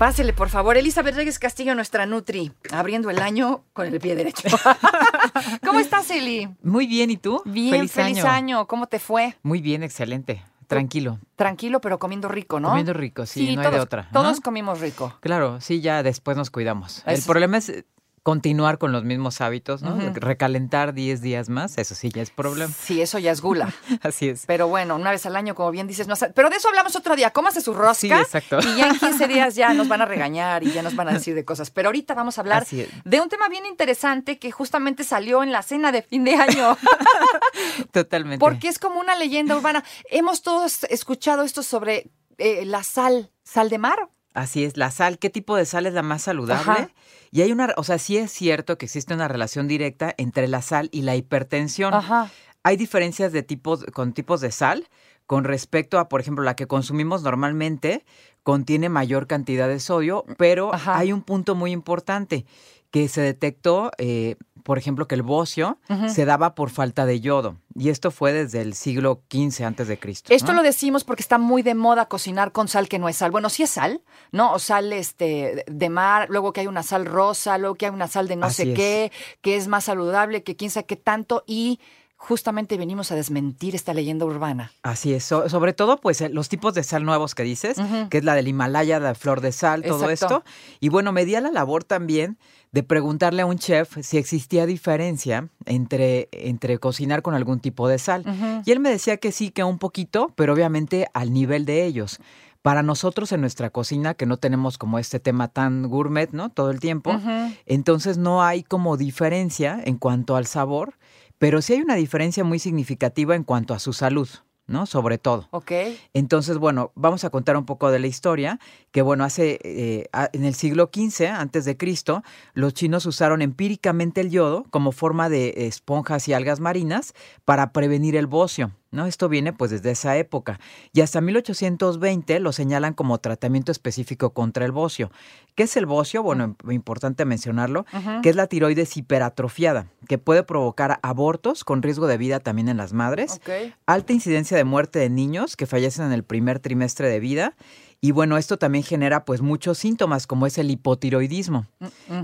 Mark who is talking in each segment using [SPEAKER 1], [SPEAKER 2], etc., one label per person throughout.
[SPEAKER 1] Pásele, por favor. Elizabeth Reyes Castillo, nuestra Nutri, abriendo el año con el pie derecho. ¿Cómo estás, Eli?
[SPEAKER 2] Muy bien, ¿y tú?
[SPEAKER 1] Bien, feliz, año. ¿Cómo te fue?
[SPEAKER 2] Muy bien, excelente. Tranquilo.
[SPEAKER 1] Tranquilo, pero comiendo rico, ¿no?
[SPEAKER 2] Comiendo rico, sí, no hay de otra.
[SPEAKER 1] Todos comimos rico.
[SPEAKER 2] Claro, sí, ya después nos cuidamos. El problema es continuar con los mismos hábitos, ¿no? Recalentar 10 días más, eso sí ya es problema.
[SPEAKER 1] Sí, eso ya es gula.
[SPEAKER 2] Así es.
[SPEAKER 1] Pero bueno, una vez al año, como bien dices, no sa- pero de eso hablamos otro día. Cómase su rosca.
[SPEAKER 2] Sí, exacto.
[SPEAKER 1] Y ya en 15 días ya nos van a regañar y ya nos van a decir de cosas. Pero ahorita vamos a hablar de un tema bien interesante que justamente salió en la cena de fin de año.
[SPEAKER 2] Totalmente.
[SPEAKER 1] Porque es como una leyenda urbana. Hemos todos escuchado esto sobre eh, la sal, sal de mar.
[SPEAKER 2] Así es, la sal, ¿qué tipo de sal es la más saludable?
[SPEAKER 1] Ajá.
[SPEAKER 2] Y hay una, o sea, sí es cierto que existe una relación directa entre la sal y la hipertensión.
[SPEAKER 1] Ajá.
[SPEAKER 2] Hay diferencias de tipos, con tipos de sal con respecto a, por ejemplo, la que consumimos normalmente contiene mayor cantidad de sodio, pero
[SPEAKER 1] Ajá.
[SPEAKER 2] hay un punto muy importante que se detectó, eh, por ejemplo, que el bocio se daba por falta de yodo. Y esto fue desde el siglo XV antes de Cristo.
[SPEAKER 1] Esto
[SPEAKER 2] ¿no?
[SPEAKER 1] lo decimos porque está muy de moda cocinar con sal que no es sal. Bueno, sí es sal, ¿no? O sal este, de mar, luego que hay una sal rosa, luego que hay una sal de no
[SPEAKER 2] Así
[SPEAKER 1] sé
[SPEAKER 2] es.
[SPEAKER 1] qué, que es más saludable, que quién sabe qué tanto. Y justamente venimos a desmentir esta leyenda urbana.
[SPEAKER 2] Así es, so- sobre todo pues eh, los tipos de sal nuevos que dices, que es la del Himalaya, la flor de sal, todo
[SPEAKER 1] Exacto.
[SPEAKER 2] esto. Y bueno, me di a la labor también de preguntarle a un chef si existía diferencia entre, entre cocinar con algún tipo de sal. Y él me decía que sí, que un poquito, pero obviamente al nivel de ellos. Para nosotros en nuestra cocina, que no tenemos como este tema tan gourmet, ¿no? Todo el tiempo, entonces no hay como diferencia en cuanto al sabor, pero sí hay una diferencia muy significativa en cuanto a su salud, ¿no? Sobre todo.
[SPEAKER 1] ¿Ok?
[SPEAKER 2] Entonces, bueno, vamos a contar un poco de la historia, que bueno, hace, eh, en el siglo XV, antes de Cristo, los chinos usaron empíricamente el yodo como forma de esponjas y algas marinas para prevenir el bocio, ¿no? Esto viene pues desde esa época. Y hasta 1820 lo señalan como tratamiento específico contra el bocio. ¿Qué es el bocio? Bueno, importante mencionarlo, que es la tiroides hiperatrofiada, que puede provocar abortos con riesgo de vida también en las madres alta incidencia de muerte de niños que fallecen en el primer trimestre de vida. Y bueno, esto también genera pues muchos síntomas como es el hipotiroidismo,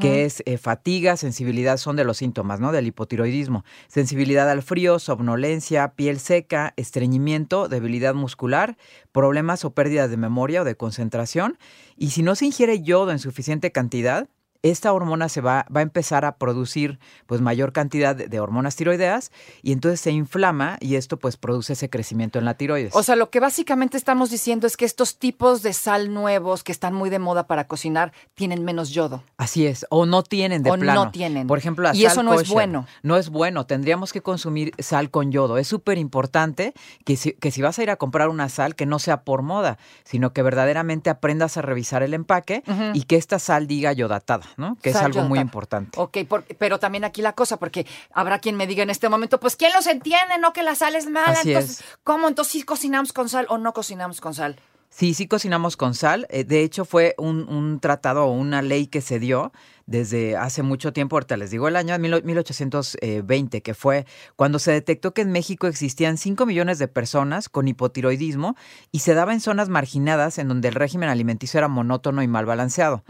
[SPEAKER 2] que es eh, fatiga, sensibilidad, son de los síntomas, ¿no? Del hipotiroidismo. Sensibilidad al frío, somnolencia, piel seca, estreñimiento, debilidad muscular, problemas o pérdidas de memoria o de concentración. Y si no se ingiere yodo en suficiente cantidad, esta hormona se va, va a empezar a producir pues mayor cantidad de, de hormonas tiroideas y entonces se inflama y esto pues produce ese crecimiento en la tiroides.
[SPEAKER 1] O sea, lo que básicamente estamos diciendo es que estos tipos de sal nuevos que están muy de moda para cocinar tienen menos yodo.
[SPEAKER 2] Así es, o no tienen de
[SPEAKER 1] O no tienen.
[SPEAKER 2] Por ejemplo, la
[SPEAKER 1] Y
[SPEAKER 2] sal
[SPEAKER 1] eso no es bueno.
[SPEAKER 2] No es bueno, tendríamos que consumir sal con yodo. Es súper importante que si, que si vas a ir a comprar una sal, que no sea por moda, sino que verdaderamente aprendas a revisar el empaque y que esta sal diga yodatada, ¿no? Que es algo muy importante.
[SPEAKER 1] Ok, por- pero también aquí la cosa, porque habrá quien me diga en este momento, pues ¿quién los entiende? No que la sal es mala.
[SPEAKER 2] Así
[SPEAKER 1] entonces,
[SPEAKER 2] es.
[SPEAKER 1] ¿cómo? Entonces sí cocinamos con sal o no cocinamos con sal.
[SPEAKER 2] Sí, sí cocinamos con sal. Eh, De hecho, fue un, un tratado o una ley que se dio desde hace mucho tiempo, ahorita les digo el año mil- 1820, que fue cuando se detectó que en México existían 5 millones de personas con hipotiroidismo y se daba en zonas marginadas en donde el régimen alimenticio era monótono y mal balanceado.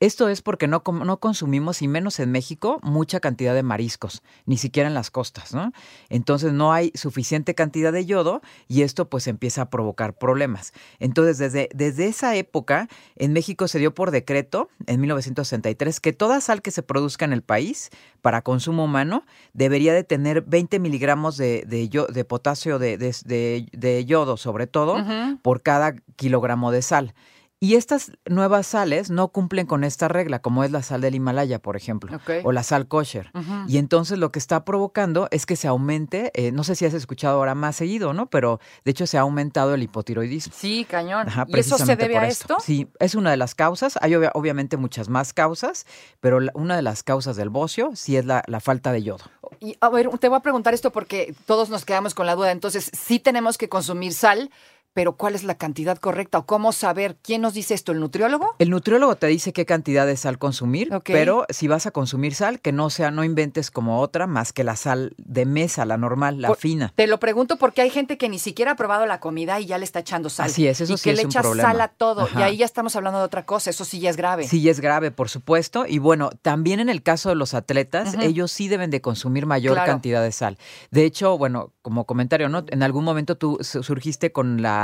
[SPEAKER 2] Esto es porque no, no consumimos, y menos en México, mucha cantidad de mariscos, ni siquiera en las costas, ¿no? Entonces no hay suficiente cantidad de yodo y esto pues empieza a provocar problemas. Entonces desde, desde esa época en México se dio por decreto en 1963 que toda sal que se produzca en el país para consumo humano debería de tener 20 miligramos de, de, yo- de potasio de, de- de- de yodo sobre todo por cada kilogramo de sal. Y estas nuevas sales no cumplen con esta regla, como es la sal del Himalaya, por ejemplo, o la sal kosher. Y entonces lo que está provocando es que se aumente, eh, no sé si has escuchado ahora más seguido, ¿no? Pero de hecho se ha aumentado el hipotiroidismo.
[SPEAKER 1] Sí, cañón.
[SPEAKER 2] Ajá,
[SPEAKER 1] ¿Y eso se debe a
[SPEAKER 2] esto.
[SPEAKER 1] esto?
[SPEAKER 2] Sí, es una de las causas. Hay obvia- obviamente muchas más causas, pero la- una de las causas del bocio sí es la, la falta de yodo.
[SPEAKER 1] Y a ver, te voy a preguntar esto porque todos nos quedamos con la duda. Entonces, sí tenemos que consumir sal, pero ¿cuál es la cantidad correcta? ¿O cómo saber? ¿Quién nos dice esto? ¿El nutriólogo?
[SPEAKER 2] El nutriólogo te dice qué cantidad de sal consumir, pero si vas a consumir sal, que no sea, no inventes como otra más que la sal de mesa, la normal, la
[SPEAKER 1] Por-
[SPEAKER 2] fina.
[SPEAKER 1] Te lo pregunto porque hay gente que ni siquiera ha probado la comida y ya le está echando sal.
[SPEAKER 2] Así es, eso
[SPEAKER 1] y
[SPEAKER 2] sí
[SPEAKER 1] que
[SPEAKER 2] es
[SPEAKER 1] le echa sal a todo. Y ahí ya estamos hablando de otra cosa. Eso sí ya es grave.
[SPEAKER 2] Sí, es grave, por supuesto. Y bueno, también en el caso de los atletas, ellos sí deben de consumir mayor
[SPEAKER 1] Claro.
[SPEAKER 2] cantidad de sal. De hecho, bueno, como comentario, ¿no? En algún momento tú su- surgiste con la...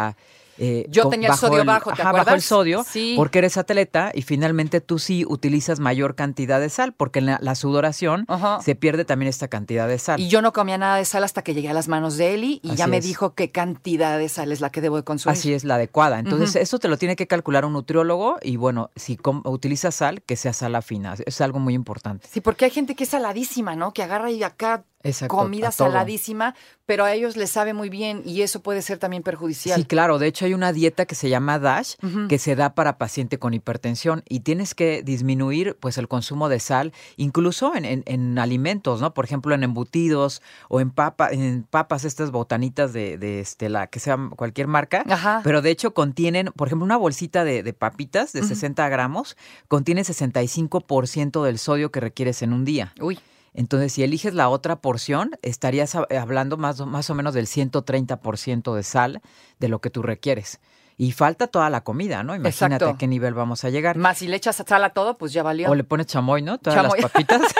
[SPEAKER 2] eh,
[SPEAKER 1] Yo tenía el sodio bajo, ¿te
[SPEAKER 2] ajá, bajo el
[SPEAKER 1] acuerdas?
[SPEAKER 2] sodio,
[SPEAKER 1] Sí.
[SPEAKER 2] porque eres atleta y finalmente tú sí utilizas mayor cantidad de sal, porque en la, la sudoración
[SPEAKER 1] Ajá.
[SPEAKER 2] se pierde también esta cantidad de sal.
[SPEAKER 1] Y yo no comía nada de sal hasta que llegué a las manos de Eli y ya me dijo qué cantidad de sal es la que debo de consumir.
[SPEAKER 2] Así es, la adecuada. Entonces, eso te lo tiene que calcular un nutriólogo y bueno, si utilizas sal, que sea sal fina. Es algo muy importante.
[SPEAKER 1] Sí, porque hay gente que es saladísima, ¿no? Que agarra y acá
[SPEAKER 2] Exacto,
[SPEAKER 1] comida saladísima, pero a ellos les sabe muy bien y eso puede ser también perjudicial.
[SPEAKER 2] Sí, claro. De hecho, hay una dieta que se llama DASH que se da para paciente con hipertensión y tienes que disminuir pues el consumo de sal, incluso en, en- en alimentos, ¿no? Por ejemplo, en embutidos o en, papa, en papas, estas botanitas de, de este, la que sea cualquier marca.
[SPEAKER 1] Ajá.
[SPEAKER 2] Pero de hecho contienen, por ejemplo, una bolsita de, de papitas de
[SPEAKER 1] Ujú.
[SPEAKER 2] 60 gramos contiene 65% del sodio que requieres en un día.
[SPEAKER 1] Uy,
[SPEAKER 2] Entonces, si eliges la otra porción, estarías hab- hablando más, más o menos del 130% de sal de lo que tú requieres. Y falta toda la comida, ¿no? Imagínate
[SPEAKER 1] Exacto.
[SPEAKER 2] a qué nivel vamos a llegar.
[SPEAKER 1] más si le echas sal a todo, pues ya valió.
[SPEAKER 2] O le pones chamoy, ¿no? Todas
[SPEAKER 1] Chamoy.
[SPEAKER 2] las papitas.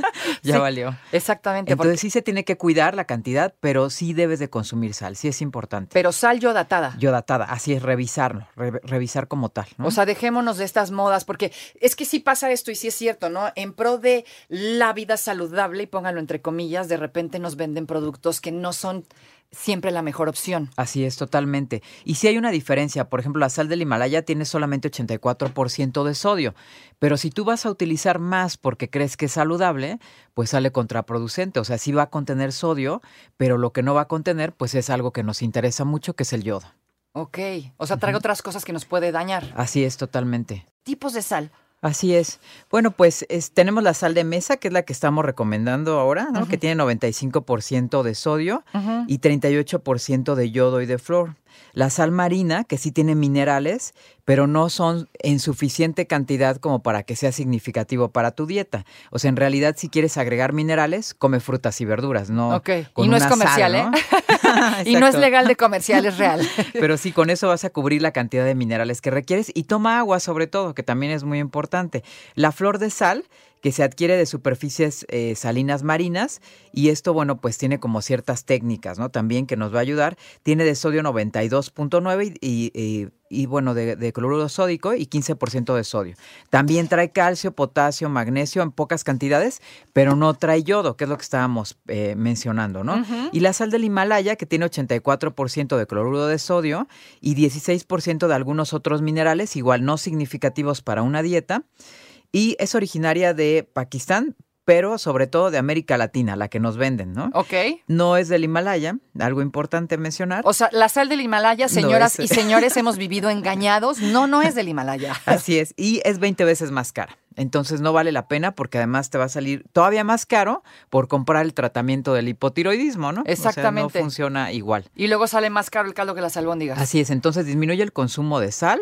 [SPEAKER 2] ya
[SPEAKER 1] Sí,
[SPEAKER 2] valió.
[SPEAKER 1] Exactamente.
[SPEAKER 2] Entonces
[SPEAKER 1] porque-
[SPEAKER 2] sí se tiene que cuidar la cantidad, pero sí debes de consumir sal, sí es importante.
[SPEAKER 1] pero sal yodatada.
[SPEAKER 2] Yodatada, así es, revisarlo, re- revisar como tal. ¿no?
[SPEAKER 1] O sea, dejémonos de estas modas, porque es que sí pasa esto y sí es cierto, ¿no? En pro de la vida saludable, y pónganlo entre comillas, de repente nos venden productos que no son siempre la mejor opción.
[SPEAKER 2] Así es, totalmente. Y sí hay una diferencia. Por ejemplo, la sal del Himalaya tiene solamente 84% de sodio. Pero si tú vas a utilizar más porque crees que es saludable, pues sale contraproducente. O sea, sí va a contener sodio, pero lo que no va a contener, pues es algo que nos interesa mucho, que es el yodo.
[SPEAKER 1] Ok. O sea, trae otras cosas que nos puede dañar.
[SPEAKER 2] Así es, totalmente.
[SPEAKER 1] Tipos de sal.
[SPEAKER 2] Así es. Bueno, pues es- tenemos la sal de mesa, que es la que estamos recomendando ahora, ¿no? que tiene 95% de sodio
[SPEAKER 1] Ujú.
[SPEAKER 2] y 38% de yodo y de flor. La sal marina, que sí tiene minerales, pero no son en suficiente cantidad como para que sea significativo para tu dieta. O sea, en realidad, si quieres agregar minerales, come frutas y verduras, ¿no?
[SPEAKER 1] Ok.
[SPEAKER 2] con
[SPEAKER 1] Y no es comercial,
[SPEAKER 2] sal, ¿no?
[SPEAKER 1] Y no es legal de comercial, es real.
[SPEAKER 2] Pero sí, con eso vas a cubrir la cantidad de minerales que requieres y toma agua sobre todo, que también es muy importante. La flor de sal, que se adquiere de superficies eh, salinas marinas y esto, bueno, pues tiene como ciertas técnicas, ¿no? También que nos va a ayudar. Tiene de sodio 92.9 y, y- y, bueno, de, de cloruro sódico y 15% de sodio. También trae calcio, potasio, magnesio en pocas cantidades, pero no trae yodo, que es lo que estábamos eh, mencionando, ¿no? Y la sal del Himalaya, que tiene 84% de cloruro de sodio y 16% de algunos otros minerales, igual no significativos para una dieta. Y es originaria de Pakistán, pero sobre todo de América Latina, la que nos venden, ¿no?
[SPEAKER 1] Ok.
[SPEAKER 2] No es del Himalaya, algo importante mencionar.
[SPEAKER 1] O sea, la sal del Himalaya, señoras y señores, hemos vivido engañados. No, no es del Himalaya.
[SPEAKER 2] Así es, y es 20 veces más cara. Entonces no vale la pena porque además te va a salir todavía más caro por comprar el tratamiento del hipotiroidismo, ¿no? O sea,
[SPEAKER 1] Exactamente.
[SPEAKER 2] no funciona igual.
[SPEAKER 1] Y luego sale más caro el caldo que las albóndigas.
[SPEAKER 2] Así es, entonces disminuye el consumo de sal,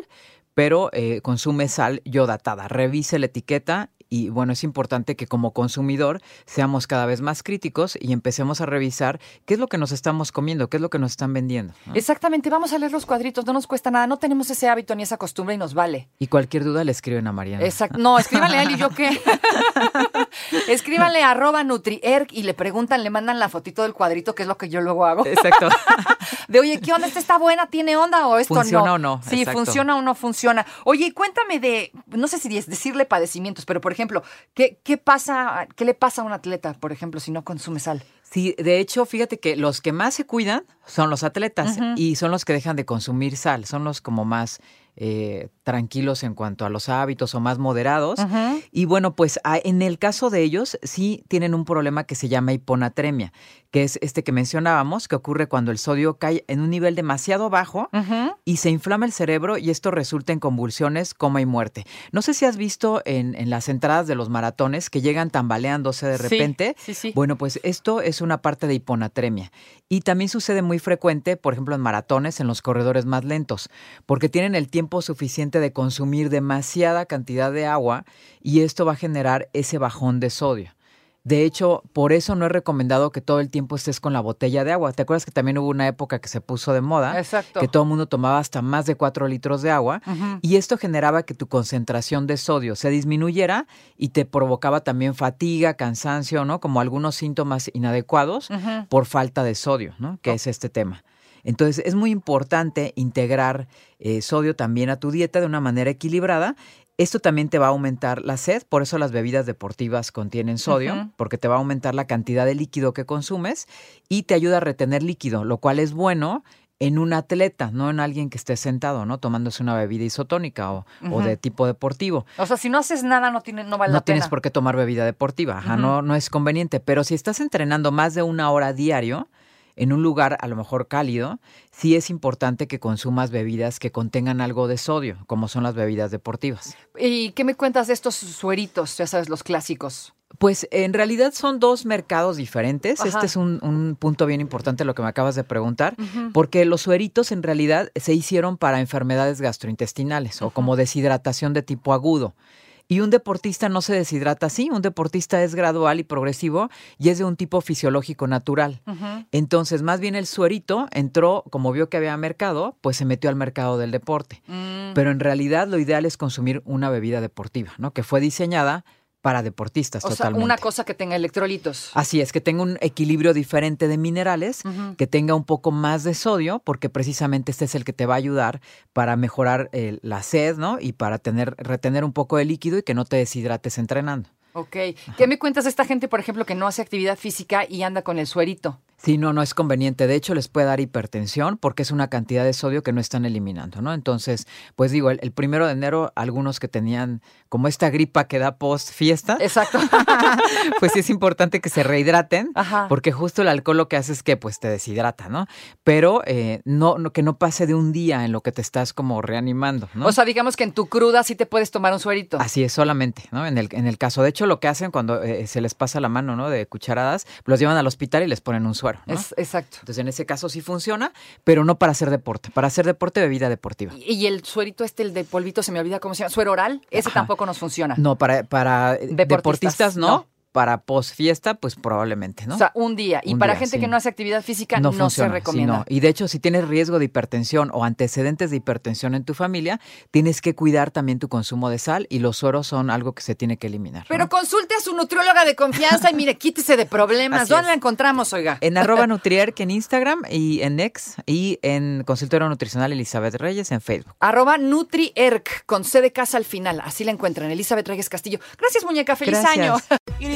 [SPEAKER 2] pero eh, consume sal yodatada. Revise la etiqueta y bueno, es importante que como consumidor seamos cada vez más críticos y empecemos a revisar qué es lo que nos estamos comiendo, qué es lo que nos están vendiendo. ¿no?
[SPEAKER 1] Exactamente, vamos a leer los cuadritos, no nos cuesta nada, no tenemos ese hábito ni esa costumbre y nos vale.
[SPEAKER 2] Y cualquier duda le escriben a Mariana.
[SPEAKER 1] Exacto. No, escríbanle a él y yo qué. escríbanle a arroba nutrierg y le preguntan, le mandan la fotito del cuadrito, que es lo que yo luego hago.
[SPEAKER 2] Exacto.
[SPEAKER 1] De oye, ¿qué onda? ¿Esta está buena? ¿Tiene onda o esto
[SPEAKER 2] ¿Funciona
[SPEAKER 1] no?
[SPEAKER 2] o no?
[SPEAKER 1] Sí,
[SPEAKER 2] Exacto.
[SPEAKER 1] funciona o no funciona. Oye, y cuéntame de, no sé si es decirle padecimientos, pero por ejemplo, ¿qué, qué pasa, qué le pasa a un atleta, por ejemplo, si no consume sal?
[SPEAKER 2] Sí, de hecho, fíjate que los que más se cuidan son los atletas y son los que dejan de consumir sal, son los como más eh, tranquilos en cuanto a los hábitos o más moderados. Y bueno, pues a- en el caso de ellos sí tienen un problema que se llama hiponatremia, que es este que mencionábamos, que ocurre cuando el sodio cae en un nivel demasiado bajo y se inflama el cerebro y esto resulta en convulsiones, coma y muerte. No sé si has visto en, en las entradas de los maratones que llegan tambaleándose de
[SPEAKER 1] Sí,
[SPEAKER 2] repente.
[SPEAKER 1] sí, sí.
[SPEAKER 2] Bueno, pues esto es una parte de hiponatremia. Y también sucede muy frecuente, por ejemplo, en maratones, en los corredores más lentos, porque tienen el tiempo suficiente de consumir demasiada cantidad de agua y esto va a generar ese bajón de sodio. De hecho, por eso no es recomendado que todo el tiempo estés con la botella de agua. ¿Te acuerdas que también hubo una época que se puso de moda?
[SPEAKER 1] Exacto.
[SPEAKER 2] Que todo el mundo tomaba hasta más de 4 litros de agua y esto generaba que tu concentración de sodio se disminuyera y te provocaba también fatiga, cansancio, ¿no? Como algunos síntomas inadecuados por falta de sodio, ¿no? Que es este tema. Entonces es muy importante integrar eh, sodio también a tu dieta de una manera equilibrada. Esto también te va a aumentar la sed, por eso las bebidas deportivas contienen sodio, porque te va a aumentar la cantidad de líquido que consumes y te ayuda a retener líquido, lo cual es bueno en un atleta, no en alguien que esté sentado, ¿no? Tomándose una bebida isotónica o, o de tipo deportivo.
[SPEAKER 1] O sea, si no haces nada, no, tiene, no vale
[SPEAKER 2] no
[SPEAKER 1] la
[SPEAKER 2] tienes
[SPEAKER 1] pena.
[SPEAKER 2] por qué tomar bebida deportiva, ajá, no, no es conveniente. Pero si estás entrenando más de una hora diario, en un lugar a lo mejor cálido, sí es importante que consumas bebidas que contengan algo de sodio, como son las bebidas deportivas.
[SPEAKER 1] ¿Y qué me cuentas de estos sueritos? Ya sabes, los clásicos.
[SPEAKER 2] Pues en realidad son dos mercados diferentes.
[SPEAKER 1] Ajá.
[SPEAKER 2] Este es un, un punto bien importante lo que me acabas de preguntar, porque los sueritos en realidad se hicieron para enfermedades gastrointestinales o como deshidratación de tipo agudo. Y un deportista no se deshidrata así, un deportista es gradual y progresivo y es de un tipo fisiológico natural. Entonces, más bien el suerito entró, como vio que había mercado, pues se metió al mercado del deporte. Pero en realidad lo ideal es consumir una bebida deportiva, ¿no? Que fue diseñada para deportistas
[SPEAKER 1] O sea,
[SPEAKER 2] totalmente.
[SPEAKER 1] una cosa que tenga electrolitos.
[SPEAKER 2] Así es, que tenga un equilibrio diferente de minerales, que tenga un poco más de sodio, porque precisamente este es el que te va a ayudar para mejorar eh, la sed, ¿no? Y para tener, retener un poco de líquido y que no te deshidrates entrenando.
[SPEAKER 1] Ok. ¿Qué me cuentas de esta gente, por ejemplo, que no hace actividad física y anda con el suerito?
[SPEAKER 2] Sí, no, no es conveniente. De hecho, les puede dar hipertensión porque es una cantidad de sodio que no están eliminando, ¿no? Entonces, pues digo, el, el primero de enero, algunos que tenían como esta gripa que da post fiesta,
[SPEAKER 1] Exacto.
[SPEAKER 2] pues sí es importante que se rehidraten,
[SPEAKER 1] Ajá.
[SPEAKER 2] porque justo el alcohol lo que hace es que pues te deshidrata, ¿no? Pero eh, no, no- que no pase de un día en lo que te estás como reanimando, ¿no?
[SPEAKER 1] O sea, digamos que en tu cruda sí te puedes tomar un suerito.
[SPEAKER 2] Así es, solamente, ¿no? En el, en el caso, de hecho, lo que hacen cuando eh, se les pasa la mano, ¿no? De cucharadas, los llevan al hospital y les ponen un suero, ¿no?
[SPEAKER 1] Es- exacto.
[SPEAKER 2] Entonces, en ese caso sí funciona, pero no para hacer deporte. Para hacer deporte, bebida deportiva.
[SPEAKER 1] Y, y el suerito este, el de polvito, se me olvida cómo se llama. Suero oral, ese
[SPEAKER 2] Ajá.
[SPEAKER 1] tampoco nos funciona.
[SPEAKER 2] No, para, para
[SPEAKER 1] Deportistas,
[SPEAKER 2] deportistas, no.
[SPEAKER 1] no.
[SPEAKER 2] Para post fiesta, pues probablemente, ¿no?
[SPEAKER 1] O sea, un día. Y
[SPEAKER 2] Un
[SPEAKER 1] para
[SPEAKER 2] día,
[SPEAKER 1] gente
[SPEAKER 2] sí.
[SPEAKER 1] que no hace actividad física, no,
[SPEAKER 2] funciona,
[SPEAKER 1] se
[SPEAKER 2] sí,
[SPEAKER 1] recomienda.
[SPEAKER 2] no. Y de hecho, si tienes riesgo de hipertensión o antecedentes de hipertensión en tu familia, tienes que cuidar también tu consumo de sal y los sueros son algo que se tiene que eliminar.
[SPEAKER 1] Pero
[SPEAKER 2] ¿no?
[SPEAKER 1] consulte a su nutrióloga de confianza y mire, quítese de problemas.
[SPEAKER 2] Así
[SPEAKER 1] ¿Dónde
[SPEAKER 2] es.
[SPEAKER 1] la encontramos, oiga?
[SPEAKER 2] En arroba Nutrierk en Instagram y en X y en Consultorio Nutricional Elizabeth Reyes en Facebook.
[SPEAKER 1] Arroba NutriErc, con C de casa al final. Así la encuentran. Elizabeth Reyes Castillo. Gracias, muñeca. Feliz
[SPEAKER 2] Gracias.
[SPEAKER 1] año.